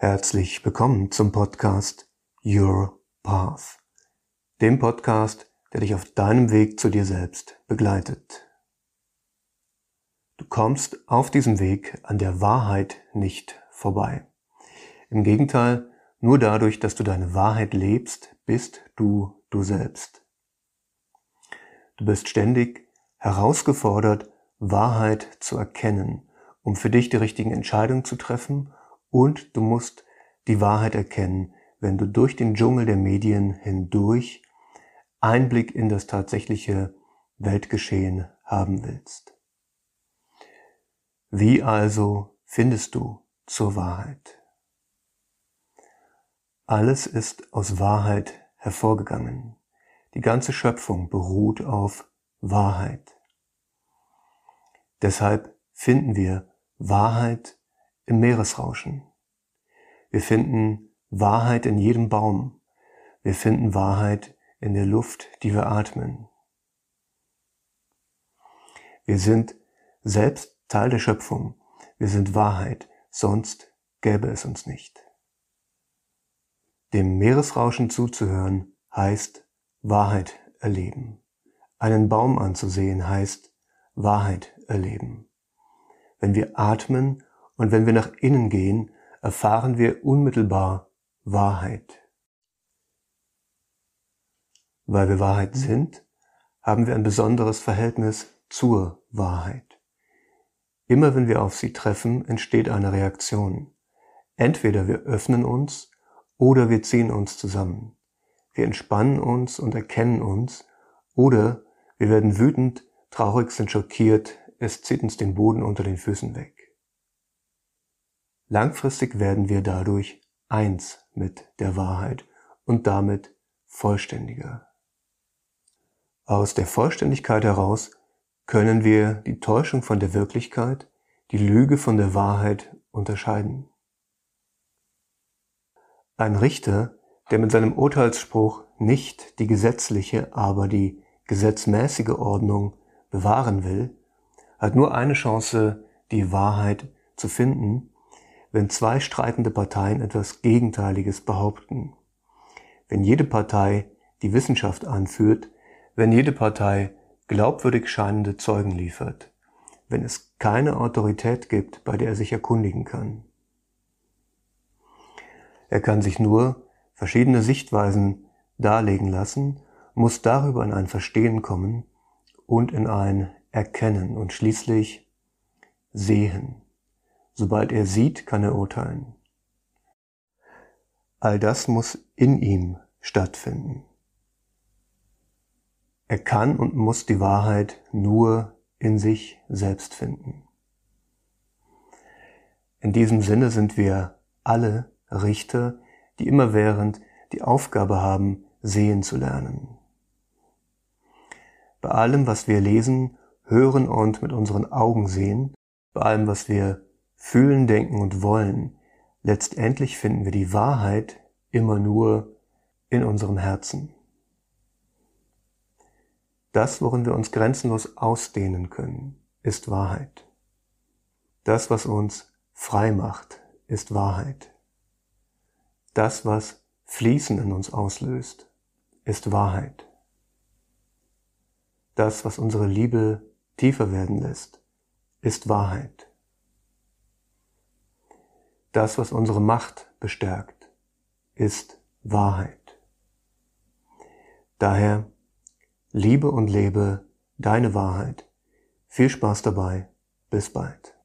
Herzlich willkommen zum Podcast Your Path, dem Podcast, der dich auf deinem Weg zu dir selbst begleitet. Du kommst auf diesem Weg an der Wahrheit nicht vorbei. Im Gegenteil, nur dadurch, dass du deine Wahrheit lebst, bist du du selbst. Du bist ständig herausgefordert, Wahrheit zu erkennen, um für dich die richtigen Entscheidungen zu treffen und du musst die Wahrheit erkennen, wenn du durch den Dschungel der Medien hindurch Einblick in das tatsächliche Weltgeschehen haben willst. Wie also findest du zur Wahrheit? Alles ist aus Wahrheit hervorgegangen. Die ganze Schöpfung beruht auf Wahrheit. Deshalb finden wir Wahrheit im Meeresrauschen. Wir finden Wahrheit in jedem Baum. Wir finden Wahrheit in der Luft, die wir atmen. Wir sind selbst Teil der Schöpfung. Wir sind Wahrheit, sonst gäbe es uns nicht. Dem Meeresrauschen zuzuhören heißt Wahrheit erleben. Einen Baum anzusehen heißt Wahrheit erleben. Wenn wir atmen und wenn wir nach innen gehen, erfahren wir unmittelbar Wahrheit. Weil wir Wahrheit sind, haben wir ein besonderes Verhältnis zur Wahrheit. Immer wenn wir auf sie treffen, entsteht eine Reaktion. Entweder wir öffnen uns oder wir ziehen uns zusammen. Wir entspannen uns und erkennen uns oder wir werden wütend, traurig, sind schockiert, es zieht uns den Boden unter den Füßen weg. Langfristig werden wir dadurch eins mit der Wahrheit und damit vollständiger. Aus der Vollständigkeit heraus können wir die Täuschung von der Wirklichkeit, die Lüge von der Wahrheit unterscheiden. Ein Richter, der mit seinem Urteilsspruch nicht die gesetzliche, aber die gesetzmäßige Ordnung bewahren will, hat nur eine Chance, die Wahrheit zu finden, wenn zwei streitende Parteien etwas Gegenteiliges behaupten. Wenn jede Partei die Wissenschaft anführt, wenn jede Partei glaubwürdig scheinende Zeugen liefert, wenn es keine Autorität gibt, bei der er sich erkundigen kann. Er kann sich nur verschiedene Sichtweisen darlegen lassen, muss darüber in ein Verstehen kommen und in ein Erkennen und schließlich Sehen. Sobald er sieht, kann er urteilen. All das muss in ihm stattfinden. Er kann und muss die Wahrheit nur in sich selbst finden. In diesem Sinne sind wir alle Richter, die immerwährend die Aufgabe haben, sehen zu lernen. Bei allem, was wir lesen, hören und mit unseren Augen sehen, bei allem, was wir fühlen, denken und wollen, letztendlich finden wir die Wahrheit immer nur in unserem Herzen. Das, worin wir uns grenzenlos ausdehnen können, ist Wahrheit. Das, was uns frei macht, ist Wahrheit. Das, was Fließen in uns auslöst, ist Wahrheit. Das, was unsere Liebe tiefer werden lässt, ist Wahrheit. Das, was unsere Macht bestärkt, ist Wahrheit. Daher Liebe und lebe deine Wahrheit. Viel Spaß dabei. Bis bald.